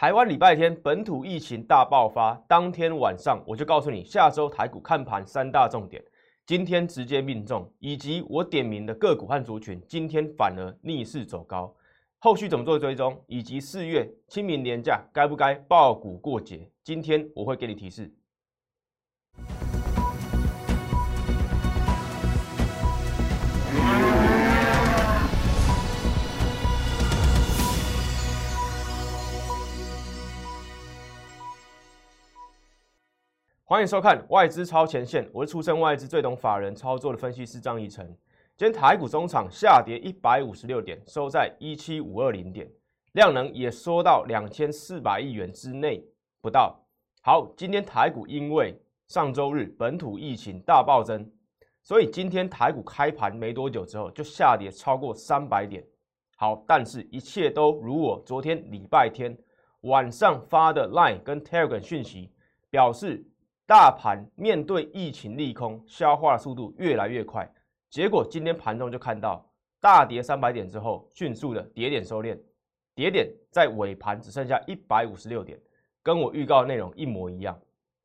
台湾礼拜天本土疫情大爆发，当天晚上我就告诉你，下周台股看盘三大重点。今天直接命中，以及我点名的个股和族群，今天反而逆势走高。后续怎么做追踪，以及四月清明年假该不该爆股过节，今天我会给你提示。欢迎收看外资超前线，我是出身外资最懂法人操作的分析师张义成。今天台股中场下跌一百五十六点，收在一七五二零点，量能也缩到两千四百亿元之内不到。好，今天台股因为上周日本土疫情大暴增，所以今天台股开盘没多久之后就下跌超过三百点。好，但是一切都如我昨天礼拜天晚上发的 Line 跟 Telegram 讯息表示。大盘面对疫情利空，消化的速度越来越快，结果今天盘中就看到大跌三百点之后，迅速的跌点收敛，跌点在尾盘只剩下一百五十六点，跟我预告内容一模一样。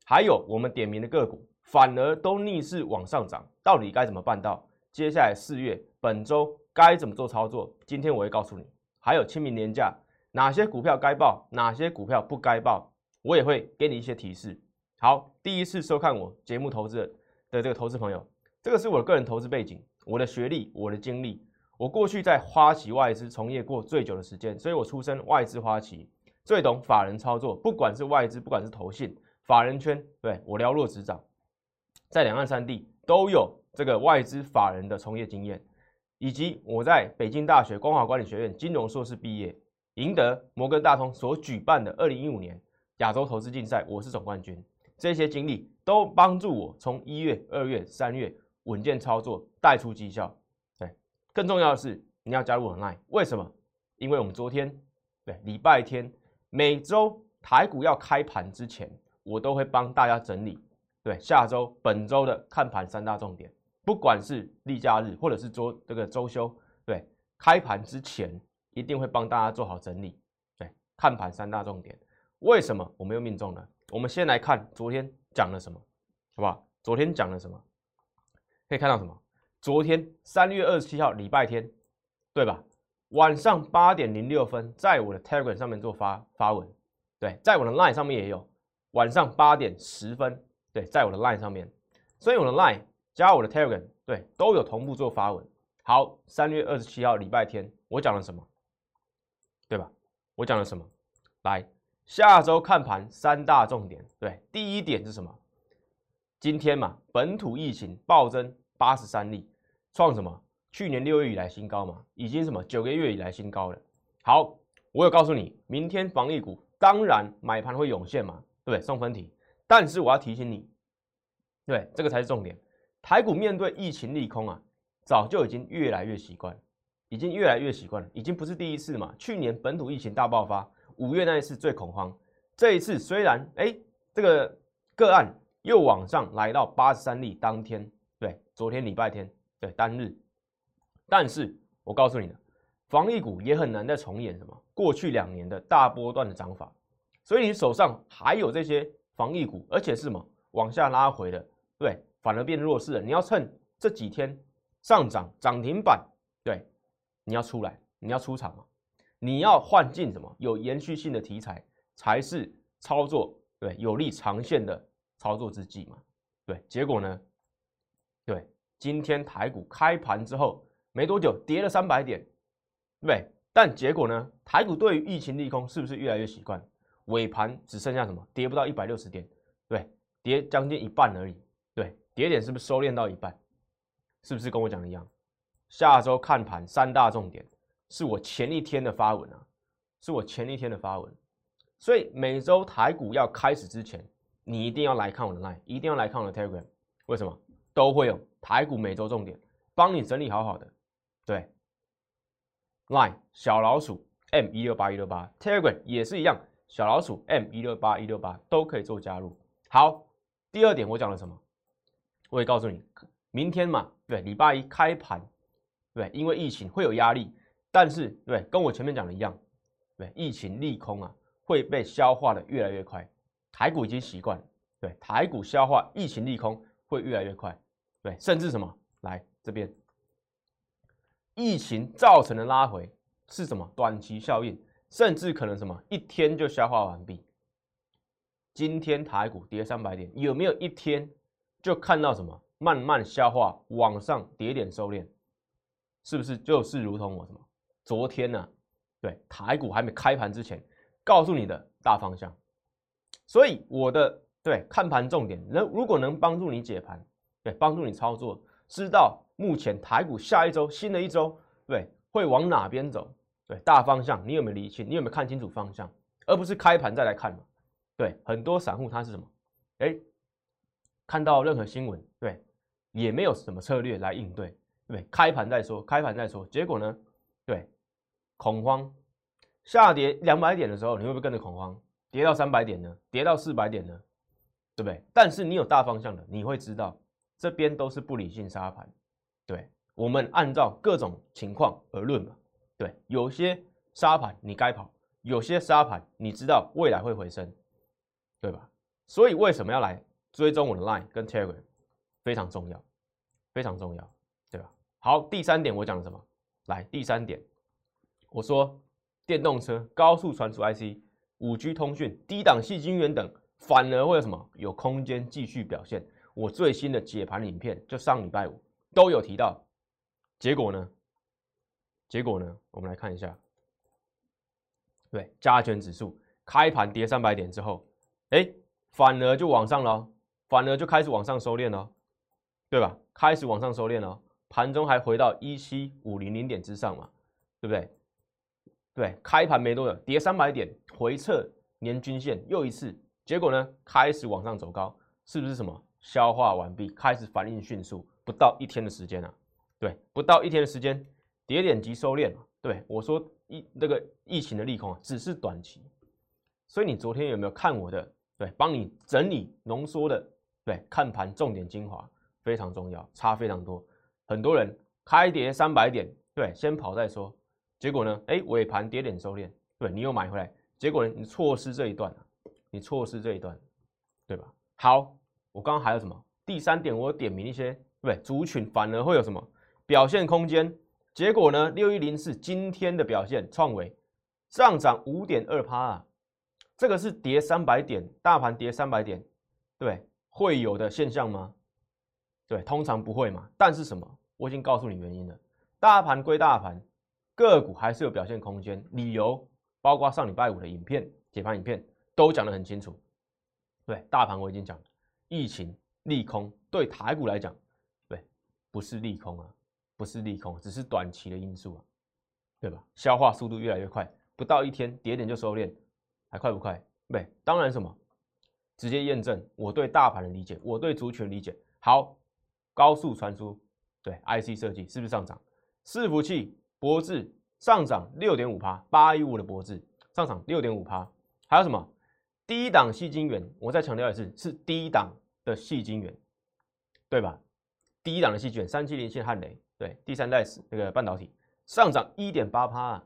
还有我们点名的个股，反而都逆势往上涨，到底该怎么办到？接下来四月本周该怎么做操作？今天我会告诉你。还有清明年假，哪些股票该报，哪些股票不该报，我也会给你一些提示。好，第一次收看我节目投资的这个投资朋友，这个是我的个人投资背景，我的学历，我的经历，我过去在花旗外资从业过最久的时间，所以我出身外资花旗，最懂法人操作，不管是外资，不管是投信，法人圈，对我了若指掌，在两岸三地都有这个外资法人的从业经验，以及我在北京大学光华管理学院金融硕士毕业，赢得摩根大通所举办的二零一五年亚洲投资竞赛，我是总冠军。这些经历都帮助我从一月、二月、三月稳健操作，带出绩效。对，更重要的是你要加入我 line，为什么？因为我们昨天对礼拜天每周台股要开盘之前，我都会帮大家整理。对，下周、本周的看盘三大重点，不管是例假日或者是周这个周休，对，开盘之前一定会帮大家做好整理。对，看盘三大重点，为什么我们又命中了？我们先来看昨天讲了什么，好不好？昨天讲了什么？可以看到什么？昨天三月二十七号礼拜天，对吧？晚上八点零六分，在我的 Telegram 上面做发发文，对，在我的 Line 上面也有。晚上八点十分，对，在我的 Line 上面，所以我的 Line 加我的 Telegram，对，都有同步做发文。好，三月二十七号礼拜天，我讲了什么？对吧？我讲了什么？来。下周看盘三大重点，对，第一点是什么？今天嘛，本土疫情暴增八十三例，创什么？去年六月以来新高嘛，已经什么九个月以来新高了。好，我有告诉你，明天防疫股当然买盘会涌现嘛，对不对？送分题，但是我要提醒你，对，这个才是重点。台股面对疫情利空啊，早就已经越来越习惯，已经越来越习惯了，已经不是第一次嘛。去年本土疫情大爆发。五月那一次最恐慌，这一次虽然哎，这个个案又往上来到八十三例，当天对，昨天礼拜天对单日，但是我告诉你的，防疫股也很难再重演什么过去两年的大波段的涨法，所以你手上还有这些防疫股，而且是什么往下拉回的，对，反而变弱势了。你要趁这几天上涨涨停板，对，你要出来，你要出场嘛。你要换进什么有延续性的题材，才是操作对有利长线的操作之计嘛？对，结果呢？对，今天台股开盘之后没多久跌了三百点，对，但结果呢？台股对于疫情利空是不是越来越习惯？尾盘只剩下什么？跌不到一百六十点，对，跌将近一半而已，对，跌点是不是收敛到一半？是不是跟我讲的一样？下周看盘三大重点。是我前一天的发文啊，是我前一天的发文，所以每周台股要开始之前，你一定要来看我的 line，一定要来看我的 telegram，为什么？都会有台股每周重点，帮你整理好好的。对，line 小老鼠 m 一六八一六八，telegram 也是一样，小老鼠 m 一六八一六八都可以做加入。好，第二点我讲了什么？我也告诉你，明天嘛，对，礼拜一开盘，对，因为疫情会有压力。但是，对，跟我前面讲的一样，对，疫情利空啊，会被消化的越来越快。台股已经习惯，对，台股消化疫情利空会越来越快，对，甚至什么？来这边，疫情造成的拉回是什么？短期效应，甚至可能什么？一天就消化完毕。今天台股跌三百点，有没有一天就看到什么慢慢消化，往上跌点收敛？是不是就是如同我什么？昨天呢？对，台股还没开盘之前，告诉你的大方向。所以我的对看盘重点，能如果能帮助你解盘，对，帮助你操作，知道目前台股下一周新的一周，对，会往哪边走？对，大方向你有没有理清？你有没有看清楚方向？而不是开盘再来看嘛？对，很多散户他是什么？哎，看到任何新闻，对，也没有什么策略来应对，对，开盘再说，开盘再说，结果呢？对。恐慌，下跌两百点的时候，你会不会跟着恐慌？跌到三百点呢？跌到四百点呢？对不对？但是你有大方向的，你会知道这边都是不理性沙盘。对，我们按照各种情况而论嘛。对，有些沙盘你该跑，有些沙盘你知道未来会回升，对吧？所以为什么要来追踪我的 Line 跟 Telegram？非常重要，非常重要，对吧？好，第三点我讲了什么？来，第三点。我说，电动车、高速传输 IC、五 G 通讯、低档细晶圆等，反而会有什么？有空间继续表现。我最新的解盘影片，就上礼拜五都有提到。结果呢？结果呢？我们来看一下。对，加权指数开盘跌三百点之后，哎，反而就往上了，反而就开始往上收敛了，对吧？开始往上收敛了，盘中还回到一七五零零点之上嘛，对不对？对，开盘没多久，跌三百点，回撤年均线又一次，结果呢，开始往上走高，是不是什么消化完毕，开始反应迅速，不到一天的时间啊，对，不到一天的时间，跌点即收敛对我说，疫这个疫情的利空啊，只是短期，所以你昨天有没有看我的？对，帮你整理浓缩的，对，看盘重点精华非常重要，差非常多，很多人开跌三百点，对，先跑再说。结果呢？哎，尾盘跌点收敛，对你又买回来，结果呢？你错失这一段你错失这一段，对吧？好，我刚刚还有什么？第三点，我点名一些，对族群反而会有什么表现空间？结果呢？六一零四今天的表现创维上涨五点二趴啊，这个是跌三百点，大盘跌三百点，对，会有的现象吗？对，通常不会嘛。但是什么？我已经告诉你原因了，大盘归大盘。个股还是有表现空间，理由包括上礼拜五的影片解盘影片都讲得很清楚。对，大盘我已经讲了，疫情利空对台股来讲，对，不是利空啊，不是利空，只是短期的因素啊，对吧？消化速度越来越快，不到一天跌点就收敛，还快不快？对，当然什么，直接验证我对大盘的理解，我对族群理解。好，高速传输，对，IC 设计是不是上涨？伺服器。博智上涨六点五趴，八一五的博智上涨六点五趴，还有什么低档细晶圆？我再强调一次，是低档的细晶圆，对吧？低档的细晶圆，三七零线汉雷，对，第三代那个半导体上涨一点八趴，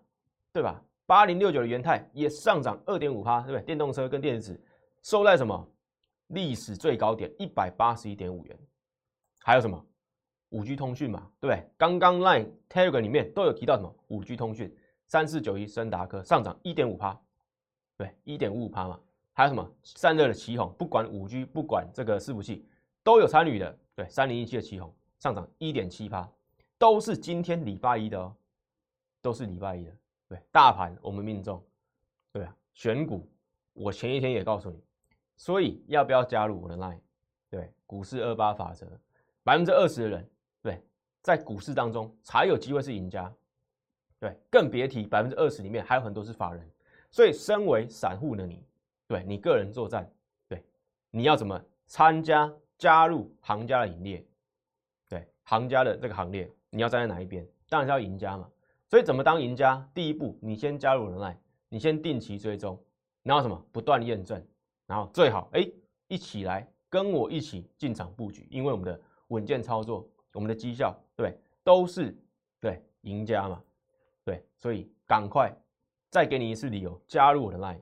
对吧？八零六九的元泰也上涨二点五趴，对不对？电动车跟电子收在什么历史最高点一百八十一点五元，还有什么？五 G 通讯嘛，对不对？刚刚 Line Telegram 里面都有提到什么？五 G 通讯，三四九一森达科上涨一点五趴，对，一点五五趴嘛。还有什么？散热的旗宏，不管五 G，不管这个伺服器，都有参与的。对，三零一七的旗宏上涨一点七趴，都是今天礼拜一的哦，都是礼拜一的。对，大盘我们命中，对啊，选股我前一天也告诉你，所以要不要加入我的 Line？对，股市二八法则，百分之二十的人。在股市当中才有机会是赢家，对，更别提百分之二十里面还有很多是法人，所以身为散户的你，对你个人作战，对，你要怎么参加加入行家的营列？对，行家的这个行列，你要站在哪一边？当然是要赢家嘛。所以怎么当赢家？第一步，你先加入人脉，你先定期追踪，然后什么不断验证，然后最好哎一起来跟我一起进场布局，因为我们的稳健操作。我们的绩效对都是对赢家嘛，对，所以赶快再给你一次理由加入我的 line，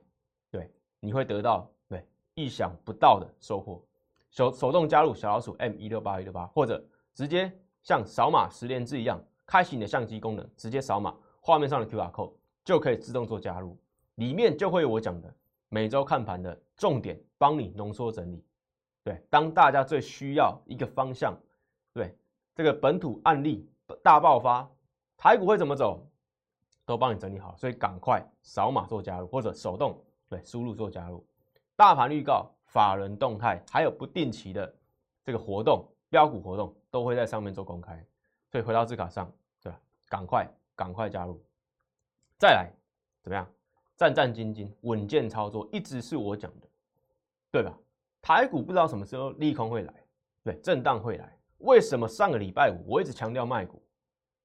对你会得到对意想不到的收获。手手动加入小老鼠 M 一六八一六八，或者直接像扫码十连字一样，开启你的相机功能，直接扫码画面上的 QR code 就可以自动做加入，里面就会有我讲的每周看盘的重点，帮你浓缩整理。对，当大家最需要一个方向，对这个本土案例大爆发，台股会怎么走，都帮你整理好，所以赶快扫码做加入，或者手动对输入做加入，大盘预告。法人动态还有不定期的这个活动，标股活动都会在上面做公开，所以回到字卡上，对吧？赶快赶快加入，再来怎么样？战战兢兢，稳健操作，一直是我讲的，对吧？台股不知道什么时候利空会来，对，震荡会来。为什么上个礼拜五我一直强调卖股？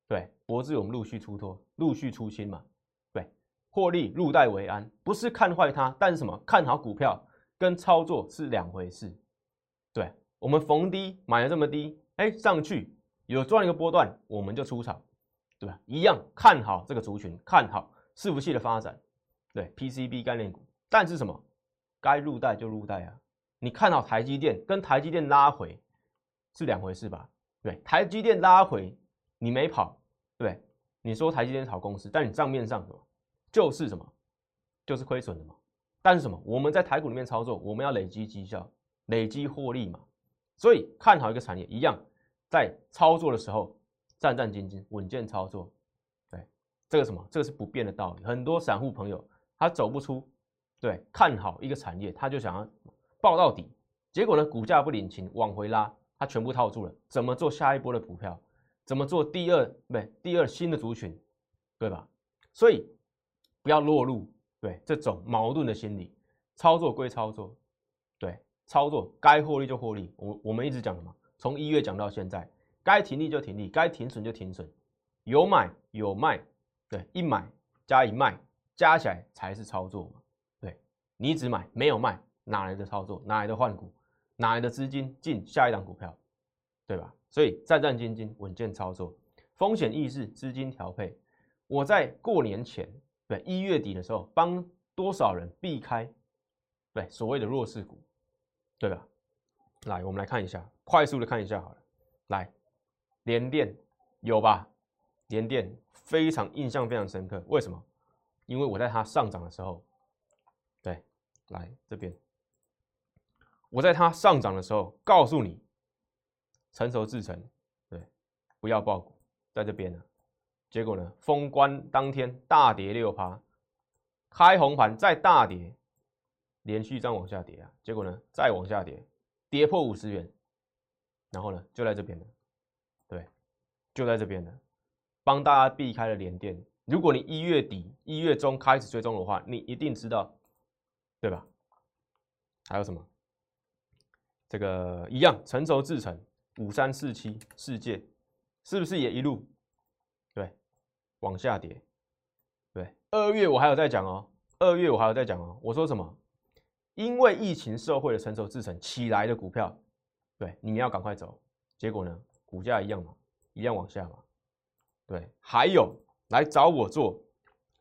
对，博智我们陆续出脱，陆续出清嘛，对，获利入袋为安，不是看坏它，但是什么？看好股票。跟操作是两回事，对我们逢低买了这么低，哎，上去有赚一个波段，我们就出场，对吧？一样看好这个族群，看好伺服器的发展，对 PCB 概念股，但是什么？该入袋就入袋啊！你看好台积电，跟台积电拉回是两回事吧？对，台积电拉回你没跑，对，你说台积电是好公司，但你账面上什么就是什么，就是亏损的嘛。但是什么？我们在台股里面操作，我们要累积绩效、累积获利嘛。所以看好一个产业，一样在操作的时候战战兢兢、稳健操作。对，这个什么？这个是不变的道理。很多散户朋友他走不出，对，看好一个产业，他就想要抱到底，结果呢，股价不领情，往回拉，他全部套住了。怎么做下一波的股票？怎么做第二？不对，第二新的族群，对吧？所以不要落入。对这种矛盾的心理，操作归操作，对操作该获利就获利。我我们一直讲的嘛，从一月讲到现在，该停利就停利，该停损就停损，有买有卖，对，一买加一卖加起来才是操作嘛。对你只买没有卖，哪来的操作？哪来的换股？哪来的资金进下一档股票？对吧？所以战战兢兢，稳健操作，风险意识，资金调配。我在过年前。对，一月底的时候，帮多少人避开对所谓的弱势股，对吧？来，我们来看一下，快速的看一下好了。来，联电有吧？联电非常印象非常深刻，为什么？因为我在它上涨的时候，对，来这边，我在它上涨的时候告诉你，成熟制成，对，不要爆股，在这边呢。结果呢？封关当天大跌六趴，开红盘再大跌，连续这样往下跌啊！结果呢？再往下跌，跌破五十元，然后呢？就在这边了，对，就在这边了，帮大家避开了连电。如果你一月底、一月中开始追踪的话，你一定知道，对吧？还有什么？这个一样，成熟制成五三四七世界，是不是也一路对？往下跌，对，二月我还有在讲哦，二月我还有在讲哦，我说什么？因为疫情受惠的成熟制成起来的股票，对，你要赶快走。结果呢，股价一样嘛，一样往下嘛。对，还有来找我做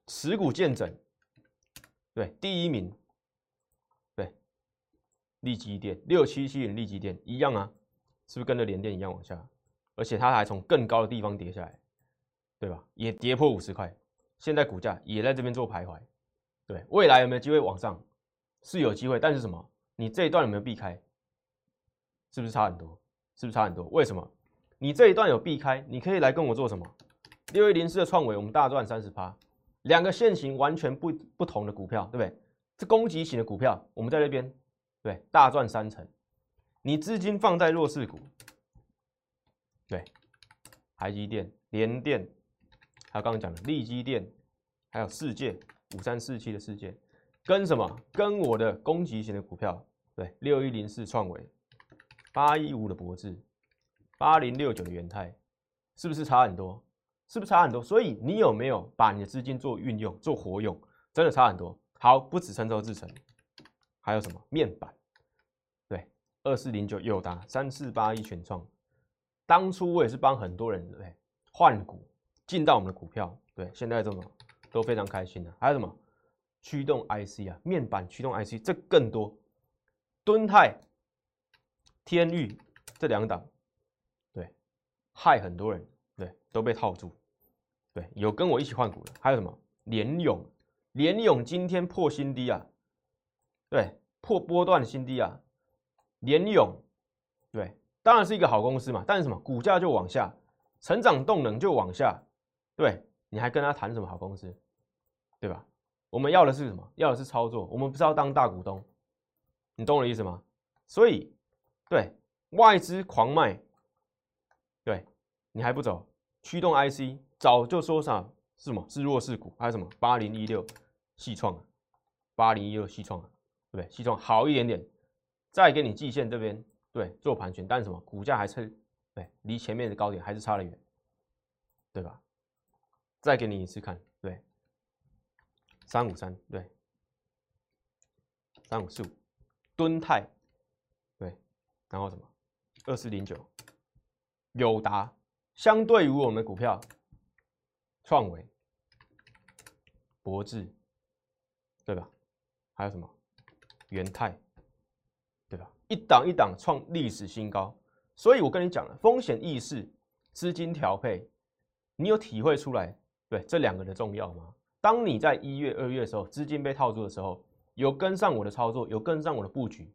持股见证，对，第一名，利基电六七七零利基电一样啊，是不是跟着联电一样往下？而且它还从更高的地方跌下来。对吧？也跌破五十块，现在股价也在这边做徘徊。对，未来有没有机会往上？是有机会，但是什么？你这一段有没有避开？是不是差很多？是不是差很多？为什么？你这一段有避开，你可以来跟我做什么？六一零四的创维，我们大赚三十趴，两个线型完全不不同的股票，对不对？是攻击型的股票，我们在那边对大赚三成。你资金放在弱势股，对，台积电、联电。还有刚刚讲的利基电，还有世界五三四七的世界，跟什么？跟我的攻击型的股票，对，六一零四创维，八一五的博智，八零六九的元泰，是不是差很多？是不是差很多？所以你有没有把你的资金做运用、做活用？真的差很多。好，不止成熟制成，还有什么？面板？对，二四零九友达，三四八一全创，当初我也是帮很多人对换股。进到我们的股票，对，现在这么都非常开心的。还有什么？驱动 IC 啊，面板驱动 IC 这更多，敦泰、天域这两档，对，害很多人，对，都被套住，对，有跟我一起换股的，还有什么？联勇，联勇今天破新低啊，对，破波段新低啊，联勇，对，当然是一个好公司嘛，但是什么，股价就往下，成长动能就往下，对，你还跟他谈什么好公司，对吧？我们要的是什么？要的是操作。我们不是要当大股东，你懂我的意思吗？所以，对外资狂卖，对你还不走？驱动 IC 早就说啥是什么？是弱势股还有什么？八零一六细创，八零一六细创啊，对不对？系统好一点点，再给你季线这边对做盘旋，但是什么？股价还是对离前面的高点还是差得远，对吧？再给你一次看，对。三五三对，三五四五，敦泰对，然后什么二四零九，友达相对于我们的股票，创维、博智对吧？还有什么元泰对吧？一档一档创历史新高，所以我跟你讲了，风险意识、资金调配，你有体会出来对这两个的重要吗？当你在一月、二月的时候，资金被套住的时候，有跟上我的操作，有跟上我的布局，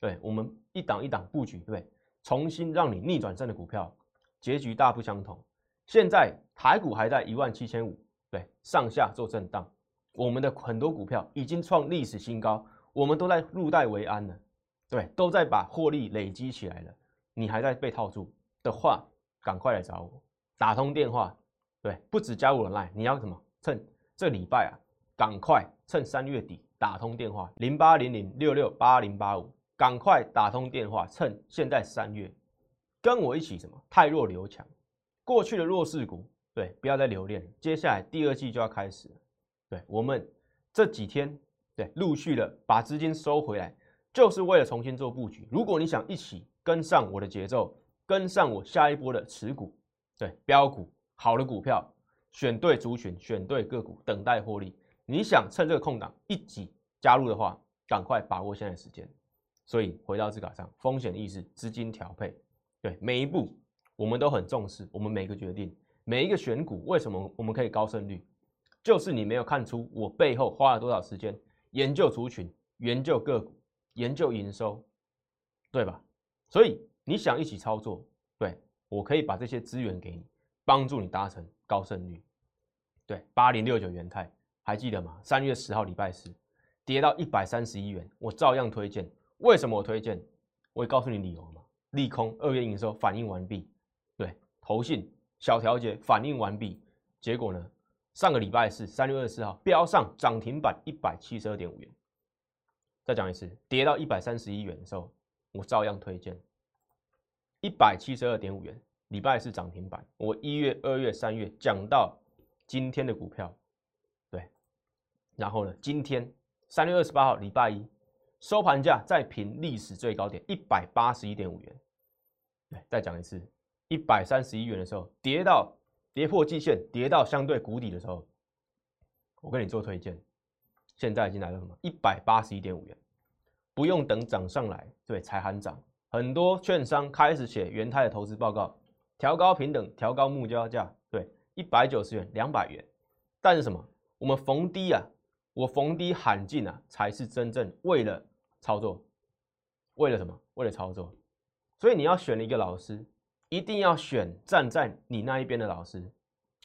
对我们一档一档布局，对，重新让你逆转胜的股票，结局大不相同。现在台股还在一万七千五，对，上下做震荡，我们的很多股票已经创历史新高，我们都在入袋为安了，对，都在把获利累积起来了。你还在被套住的话，赶快来找我，打通电话，对，不止加我的 line，你要什么？趁这礼拜啊，赶快趁三月底打通电话零八零零六六八零八五，赶快打通电话，趁现在三月，跟我一起什么？太弱留强，过去的弱势股，对，不要再留恋。接下来第二季就要开始了，对我们这几天，对，陆续的把资金收回来，就是为了重新做布局。如果你想一起跟上我的节奏，跟上我下一波的持股，对，标股好的股票。选对族群，选对个股，等待获利。你想趁这个空档一起加入的话，赶快把握现在时间。所以回到字卡上，风险意识、资金调配，对每一步我们都很重视。我们每个决定，每一个选股，为什么我们可以高胜率？就是你没有看出我背后花了多少时间研究族群、研究个股、研究营收，对吧？所以你想一起操作，对我可以把这些资源给你，帮助你达成高胜率。对，八零六九元泰还记得吗？三月十号礼拜四跌到一百三十一元，我照样推荐。为什么我推荐？我会告诉你理由嘛。利空二月营收反应完毕，对，投信小调节反应完毕，结果呢？上个礼拜四三月二十四号飙上涨停板一百七十二点五元。再讲一次，跌到一百三十一元的时候，我照样推荐。一百七十二点五元，礼拜四涨停板。我一月、二月、三月讲到。今天的股票，对，然后呢？今天三月二十八号，礼拜一收盘价再平历史最高点一百八十一点五元。对，再讲一次，一百三十一元的时候，跌到跌破季线，跌到相对谷底的时候，我跟你做推荐。现在已经来到什么？一百八十一点五元，不用等涨上来，对，才喊涨。很多券商开始写元泰的投资报告，调高平等，调高目标价，对。一百九十元，两百元，但是什么？我们逢低啊，我逢低喊进啊，才是真正为了操作，为了什么？为了操作。所以你要选一个老师，一定要选站在你那一边的老师。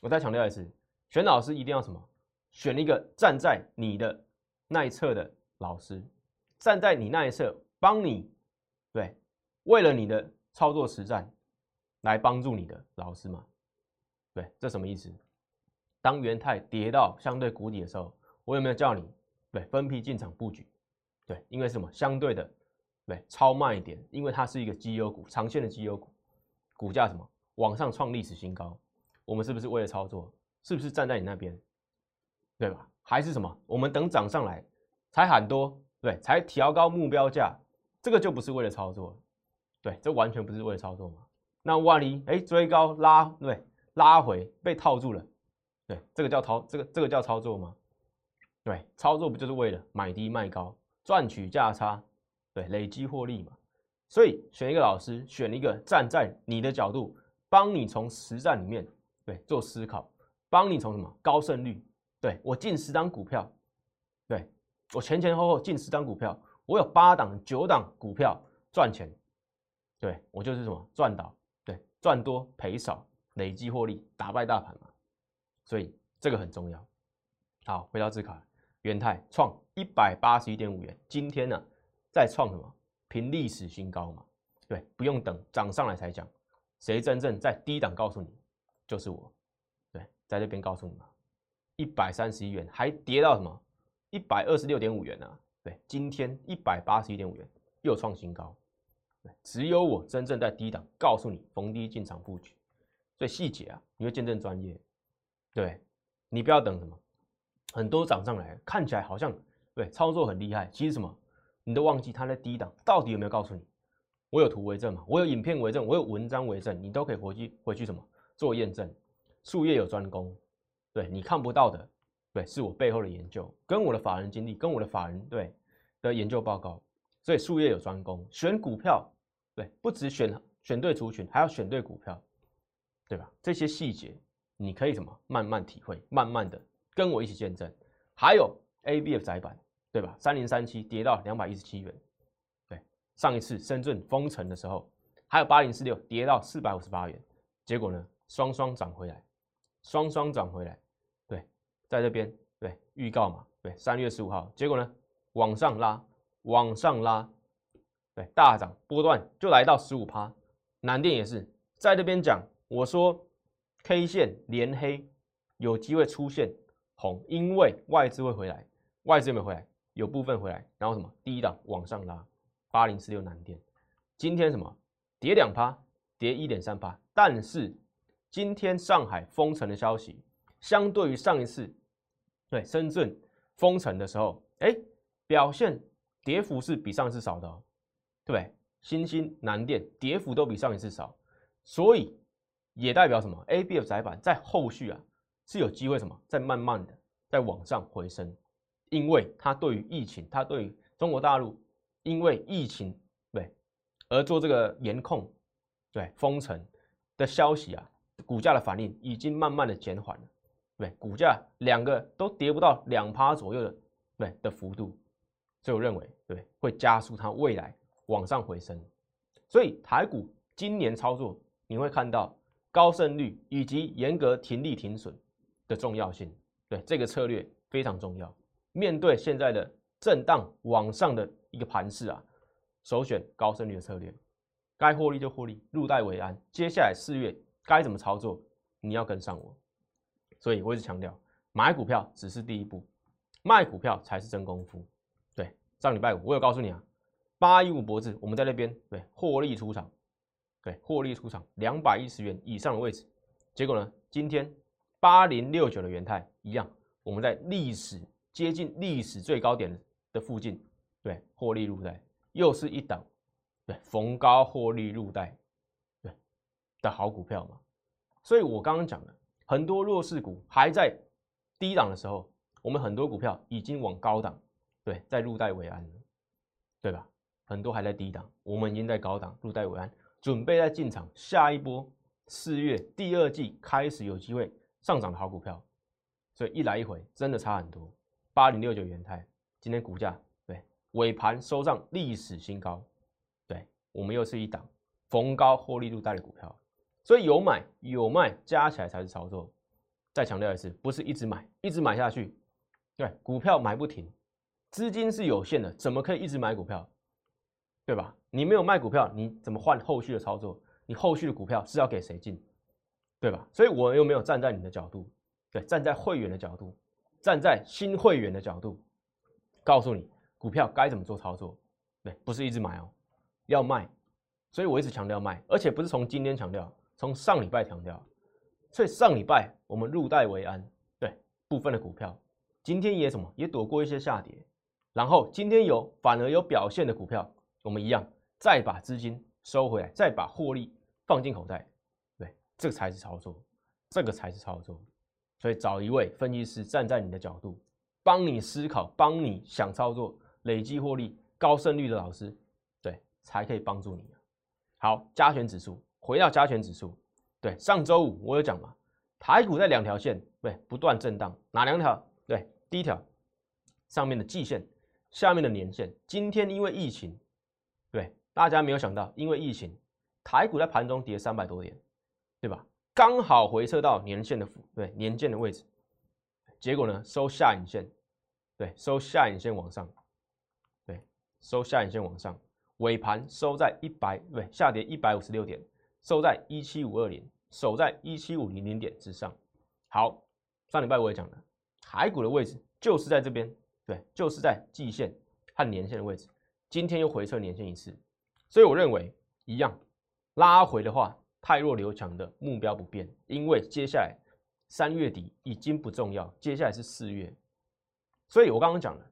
我再强调一次，选老师一定要什么？选一个站在你的那一侧的老师，站在你那一侧，帮你，对，为了你的操作实战来帮助你的老师嘛。对，这什么意思？当元泰跌到相对谷底的时候，我有没有叫你对分批进场布局？对，因为什么？相对的，对，超慢一点，因为它是一个绩优股，长线的绩优股，股价什么往上创历史新高，我们是不是为了操作？是不是站在你那边？对吧？还是什么？我们等涨上来才喊多，对，才调高目标价，这个就不是为了操作，对，这完全不是为了操作嘛？那万一哎追高拉，对？拉回被套住了，对，这个叫操，这个这个叫操作吗？对，操作不就是为了买低卖高，赚取价差，对，累积获利嘛。所以选一个老师，选一个站在你的角度，帮你从实战里面对做思考，帮你从什么高胜率，对我进十档股票，对我前前后后进十档股票，我有八档九档股票赚钱，对我就是什么赚到，对赚多赔少，累积获利，打败大盘嘛。所以这个很重要。好，回到自卡。元泰创一百八十一点五元，今天呢再创什么？凭历史新高嘛？对，不用等涨上来才讲。谁真正在低档告诉你，就是我。对，在这边告诉你嘛，一百三十一元还跌到什么？一百二十六点五元呢？对，今天一百八十一点五元又创新高。对，只有我真正在低档告诉你逢低进场布局。所以细节啊，你会见证专业。对，你不要等什么。很多涨上来，看起来好像对操作很厉害，其实什么，你都忘记它在低档到底有没有告诉你？我有图为证嘛，我有影片为证，我有文章为证，你都可以回去回去什么做验证。术业有专攻，对你看不到的，对，是我背后的研究，跟我的法人经历，跟我的法人对的研究报告。所以术业有专攻，选股票，对，不止选选对族群，还要选对股票，对吧？这些细节你可以什么慢慢体会，慢慢的。跟我一起见证，还有 A B F 窄板，对吧？三零三七跌到两百一十七元，对，上一次深圳封城的时候，还有八零四六跌到四百五十八元，结果呢，双双涨回来，双双涨回来，对，在这边对预告嘛，对，三月十五号，结果呢，往上拉，往上拉，对，大涨波段就来到十五趴，南电也是在这边讲，我说 K 线连黑，有机会出现。红，因为外资会回来，外资有没回来？有部分回来，然后什么？第一档往上拉，八零四六南电，今天什么？跌两趴，跌一点三趴。但是今天上海封城的消息，相对于上一次对深圳封城的时候，哎，表现跌幅是比上一次少的，哦，对不对？新兴南电跌幅都比上一次少，所以也代表什么？A、B 的窄板在后续啊。是有机会什么，在慢慢的在往上回升，因为它对于疫情，它对于中国大陆因为疫情对而做这个严控，对封城的消息啊，股价的反应已经慢慢的减缓了，对股价两个都跌不到两趴左右的对的幅度，所以我认为对会加速它未来往上回升，所以台股今年操作你会看到高胜率以及严格停利停损。的重要性，对这个策略非常重要。面对现在的震荡往上的一个盘势啊，首选高胜率的策略，该获利就获利，入袋为安。接下来四月该怎么操作，你要跟上我。所以我一直强调，买股票只是第一步，卖股票才是真功夫。对，上礼拜五我有告诉你啊，八一五脖子，我们在那边对获利出场，对获利出场两百一十元以上的位置，结果呢，今天。八零六九的元泰一样，我们在历史接近历史最高点的附近，对，获利入袋，又是一档，对，逢高获利入袋，对的好股票嘛。所以我刚刚讲的，很多弱势股还在低档的时候，我们很多股票已经往高档，对，在入袋为安了，对吧？很多还在低档，我们已经在高档入袋为安，准备在进场下一波四月第二季开始有机会。上涨的好股票，所以一来一回真的差很多。八零六九元泰今天股价对尾盘收上历史新高，对我们又是一档逢高获利入袋的股票，所以有买有卖加起来才是操作。再强调一次，不是一直买一直买下去，对股票买不停，资金是有限的，怎么可以一直买股票？对吧？你没有卖股票，你怎么换后续的操作？你后续的股票是要给谁进？对吧？所以我又没有站在你的角度，对，站在会员的角度，站在新会员的角度，告诉你股票该怎么做操作。对，不是一直买哦，要卖。所以我一直强调卖，而且不是从今天强调，从上礼拜强调。所以上礼拜我们入袋为安，对部分的股票，今天也什么也躲过一些下跌，然后今天有反而有表现的股票，我们一样再把资金收回来，再把获利放进口袋。对这个才是操作，这个才是操作，所以找一位分析师站在你的角度，帮你思考、帮你想操作、累积获利、高胜率的老师，对，才可以帮助你。好，加权指数，回到加权指数，对，上周五我有讲嘛，台股在两条线，对，不断震荡，哪两条？对，第一条，上面的季线，下面的年线。今天因为疫情，对，大家没有想到，因为疫情，台股在盘中跌三百多点，对吧？刚好回撤到年线的，对，年线的位置。结果呢，收下影线，对，收下影线往上，对，收下影线往上，尾盘收在一百，对，下跌一百五十六点，收在一七五二零，守在一七五零零点之上。好，上礼拜我也讲了，台股的位置就是在这边，对，就是在季线和年线的位置。今天又回撤年线一次，所以我认为一样，拉回的话，太弱留强的目标不变，因为接下来。三月底已经不重要，接下来是四月，所以我刚刚讲了，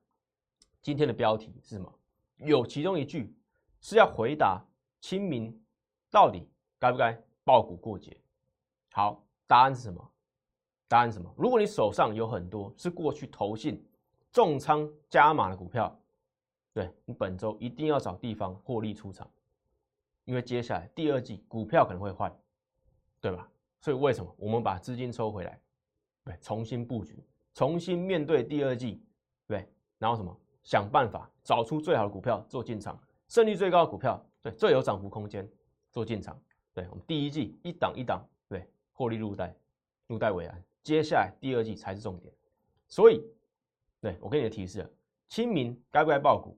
今天的标题是什么？有其中一句是要回答清明到底该不该爆股过节？好，答案是什么？答案什么？如果你手上有很多是过去投信重仓加码的股票，对你本周一定要找地方获利出场，因为接下来第二季股票可能会换，对吧？所以为什么我们把资金抽回来，对，重新布局，重新面对第二季，对，然后什么，想办法找出最好的股票做进场，胜率最高的股票，对，最有涨幅空间做进场，对我们第一季一档一档，对，获利入袋，入袋为安，接下来第二季才是重点。所以，对我给你的提示，清明该不该爆股？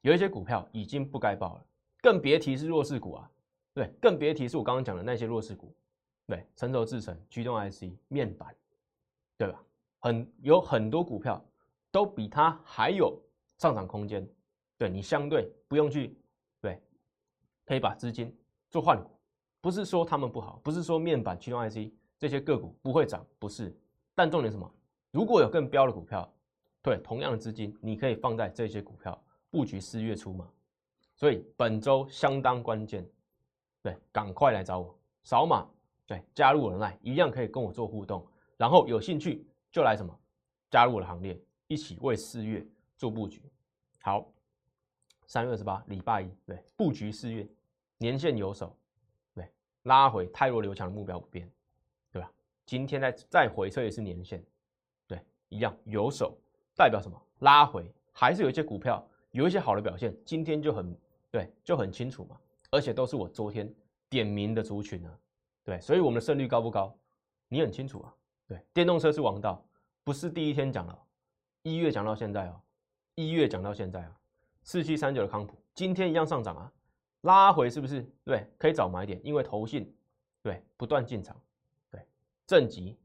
有一些股票已经不该爆了，更别提是弱势股啊，对，更别提是我刚刚讲的那些弱势股。对，成熟制成、驱动 IC、面板，对吧？很有很多股票都比它还有上涨空间。对你相对不用去，对，可以把资金做换股。不是说他们不好，不是说面板、驱动 IC 这些个股不会涨，不是。但重点什么？如果有更标的股票，对，同样的资金你可以放在这些股票布局四月初嘛。所以本周相当关键，对，赶快来找我扫码。对，加入我的 line 一样可以跟我做互动，然后有兴趣就来什么加入我的行列，一起为四月做布局。好，三月二十八礼拜一，对，布局四月，年线有手，对，拉回太弱留强的目标不变，对吧？今天再再回撤也是年线，对，一样有手，代表什么？拉回还是有一些股票有一些好的表现，今天就很对，就很清楚嘛，而且都是我昨天点名的族群呢。对，所以我们的胜率高不高？你很清楚啊。对，电动车是王道，不是第一天讲了，一月讲到现在哦，一月讲到现在啊，四七三九的康普今天一样上涨啊，拉回是不是？对，可以早买点，因为投信对不断进场，对正极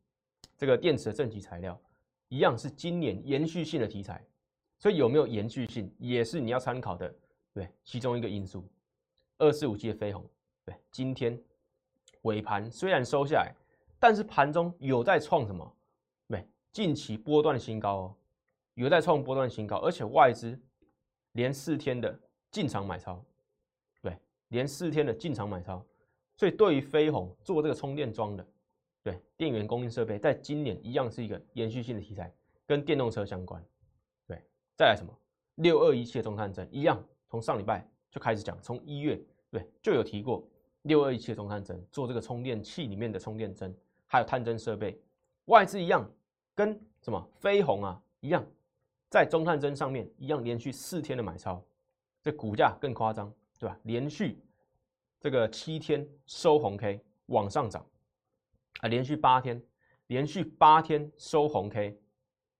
这个电池的正极材料一样是今年延续性的题材，所以有没有延续性也是你要参考的，对其中一个因素。二四五七的飞鸿，对今天。尾盘虽然收下来，但是盘中有在创什么？对，近期波段新高哦，有在创波段新高，而且外资连四天的进场买超，对，连四天的进场买超，所以对于飞鸿做这个充电桩的，对，电源供应设备，在今年一样是一个延续性的题材，跟电动车相关，对，再来什么？六二一七的中探针一样，从上礼拜就开始讲，从一月对就有提过。六二一七的中探针做这个充电器里面的充电针，还有探针设备，外资一样跟什么飞鸿啊一样，在中探针上面一样连续四天的买超，这股价更夸张，对吧？连续这个七天收红 K 往上涨，啊，连续八天，连续八天收红 K，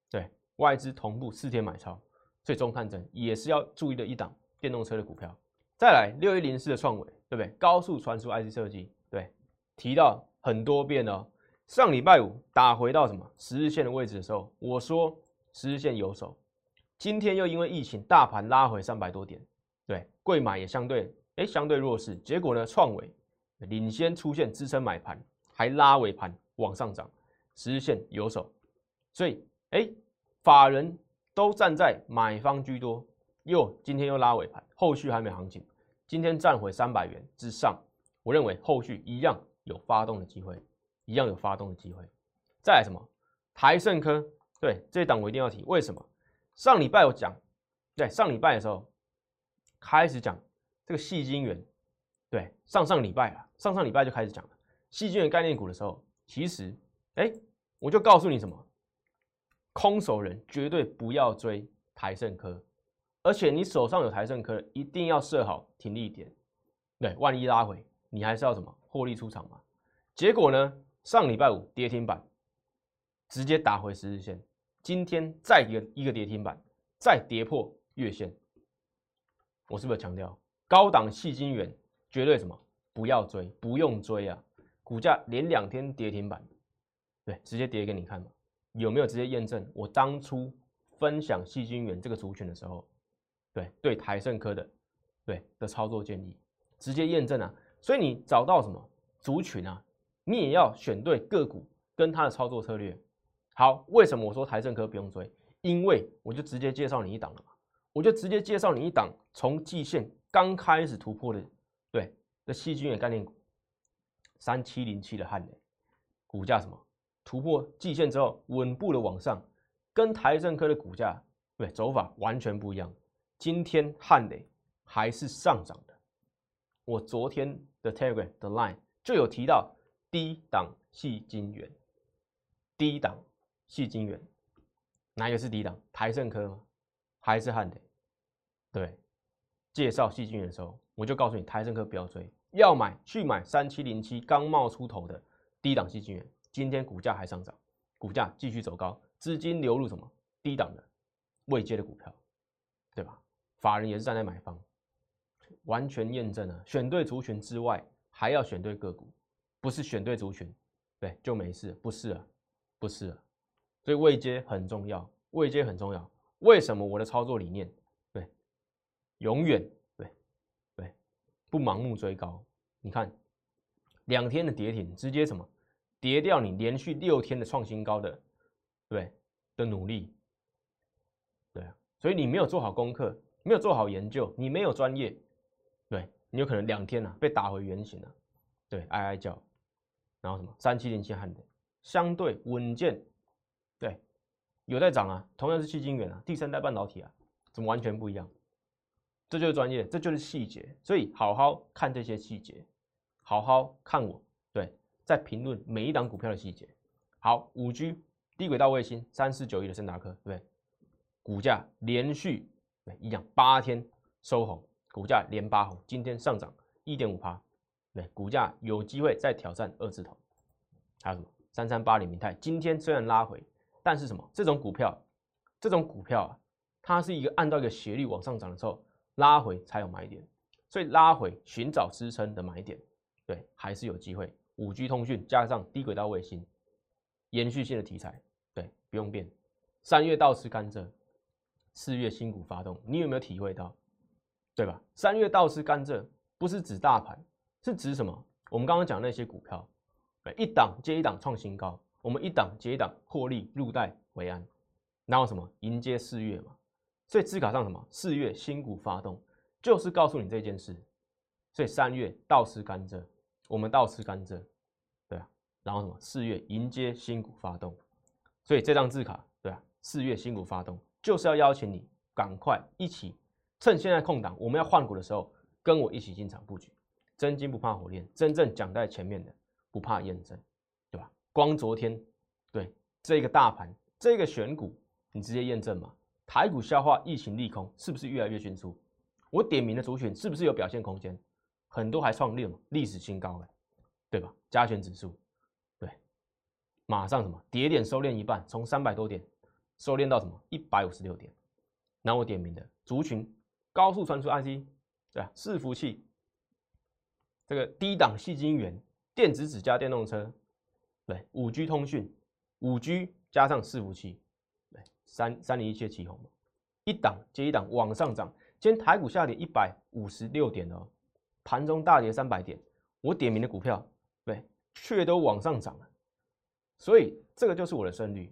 对外资同步四天买超，所以中探针也是要注意的一档电动车的股票。再来六一零四的创伟。对不对？高速传输 IC 设计，对，提到很多遍哦。上礼拜五打回到什么十日线的位置的时候，我说十日线有手。今天又因为疫情，大盘拉回三百多点，对，贵买也相对哎相对弱势。结果呢，创伟领先出现支撑买盘，还拉尾盘往上涨，十日线有手。所以哎，法人都站在买方居多，又今天又拉尾盘，后续还没行情。今天站回三百元之上，我认为后续一样有发动的机会，一样有发动的机会。再来什么？台盛科对，这一档我一定要提，为什么？上礼拜我讲，对，上礼拜的时候开始讲这个细晶元，对，上上礼拜啊，上上礼拜就开始讲了细晶元概念股的时候，其实，哎，我就告诉你什么，空手人绝对不要追台盛科，而且你手上有台盛科，一定要设好停利点，对，万一拉回，你还是要什么获利出场嘛。结果呢，上礼拜五跌停板，直接打回十日线。今天再一个一个跌停板，再跌破月线，我是不是强调高档细晶元绝对什么不要追，不用追啊！股价连两天跌停板，对，直接跌给你看嘛？有没有直接验证我当初分享细晶元这个族群的时候，对对台盛科的对的操作建议，直接验证啊！所以你找到什么族群啊，你也要选对个股跟它的操作策略。好，为什么我说台盛科不用追？因为我就直接介绍你一档了嘛，我就直接介绍你一档从季线刚开始突破的，对的细菌的概念股，三七零七的汉雷，股价什么突破季线之后稳步的往上，跟台盛科的股价对走法完全不一样。今天汉雷还是上涨的，我昨天的 Telegram 的 Line 就有提到低档细晶元，低档。细晶元，哪一个是低档？台盛科吗？还是汉德？对，介绍细晶元的时候，我就告诉你，台盛科不要追，要买去买三七零七刚冒出头的低档细晶元。今天股价还上涨，股价继续走高，资金流入什么低档的未接的股票，法人也是站在买方，完全验证了选对族群之外，还要选对个股，不是选对族群，对就没事，不是啊，不是啊。所以位阶很重要，位阶很重要。为什么我的操作理念？对，永远对对，不盲目追高。你看，两天的跌停，直接什么跌掉你连续六天的创新高的，对的努力。对啊，所以你没有做好功课，没有做好研究，你没有专业，对你有可能两天呢被打回原形了。对，哀哀叫，然后什么三七零七汉的相对稳健。对，有在涨啊，同样是细晶圆啊，第三代半导体啊，怎么完全不一样？这就是专业，这就是细节，所以好好看这些细节，好好看我对，在评论每一档股票的细节。好，五 G 低轨道卫星三四九一的森达科，对？股价连续对一样八天收红，股价连八红，今天上涨一点五趴，对，股价有机会再挑战二字头。还有什么三三八零明泰，今天虽然拉回。但是什么？这种股票，这种股票啊，它是一个按照一个斜率往上涨的时候拉回才有买点，所以拉回寻找支撑的买点，对，还是有机会。五 G 通讯加上低轨道卫星，延续性的题材，对，不用变。三月倒吃甘蔗，四月新股发动，你有没有体会到？对吧？三月倒吃甘蔗不是指大盘，是指什么？我们刚刚讲那些股票，一档接一档创新高。我们一档接一档获利入袋为安，然后什么迎接四月嘛，所以字卡上什么四月新股发动，就是告诉你这件事。所以三月倒吃甘蔗，我们倒吃甘蔗，对啊，然后什么四月迎接新股发动，所以这张字卡对啊，四月新股发动就是要邀请你赶快一起趁现在空档，我们要换股的时候，跟我一起进场布局。真金不怕火炼，真正讲在前面的不怕验证。对吧光昨天，对这个大盘，这个选股，你直接验证嘛？台股消化疫情利空，是不是越来越迅速？我点名的主选是不是有表现空间？很多还创立了历史新高了，对吧？加权指数，对，马上什么跌点收敛一半，从三百多点收敛到什么一百五十六点。那我点名的族群，高速传输 IC，对吧？伺服器，这个低档细晶圆，电子纸加电动车。对，五 G 通讯，五 G 加上伺服器，对，三三零一七起红嘛，一档接一档往上涨。今天台股下跌一百五十六点哦，盘中大跌三百点，我点名的股票，对，却都往上涨了。所以这个就是我的胜率，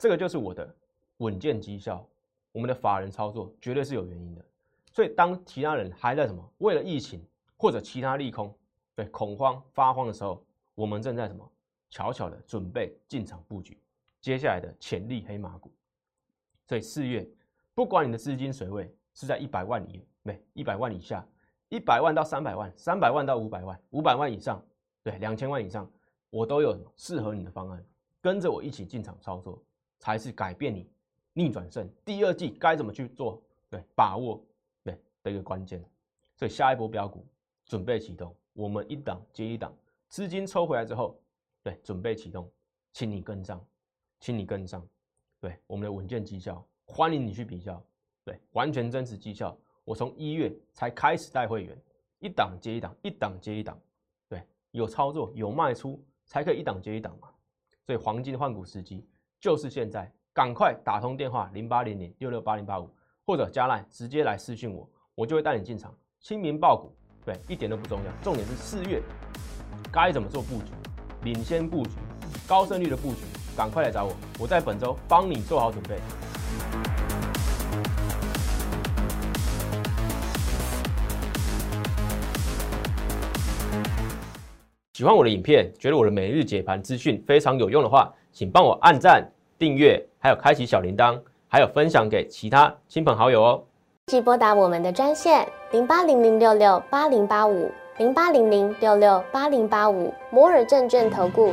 这个就是我的稳健绩效。我们的法人操作绝对是有原因的。所以当其他人还在什么为了疫情或者其他利空，对恐慌发慌的时候，我们正在什么？悄悄的准备进场布局，接下来的潜力黑马股。所以四月，不管你的资金水位是在一百万以没一百万以下，一百万到三百万，三百万到五百万，五百万以上，对两千万以上，我都有适合你的方案，跟着我一起进场操作，才是改变你逆转胜。第二季该怎么去做？对，把握对的一个关键。所以下一波标股准备启动，我们一档接一档，资金抽回来之后，对，准备启动，请你跟上，请你跟上。对我们的稳健绩效，欢迎你去比较。对，完全真实绩效，我从一月才开始带会员，一档接一档，一档接一档。对，有操作有卖出，才可以一档接一档嘛。所以黄金换股时机就是现在，赶快打通电话零八零零六六八零八五，或者加来直接来私讯我，我就会带你进场。清明爆股，对，一点都不重要，重点是四月该怎么做布局，领先布局，高胜率的布局。赶快来找我，我在本周帮你做好准备。喜欢我的影片，觉得我的每日解盘资讯非常有用的话，请帮我按赞、订阅，还有开启小铃铛，还有分享给其他亲朋好友哦。即拨打我们的专线零八零零六六八零八五零八零零六六八零八五摩尔证券投顾。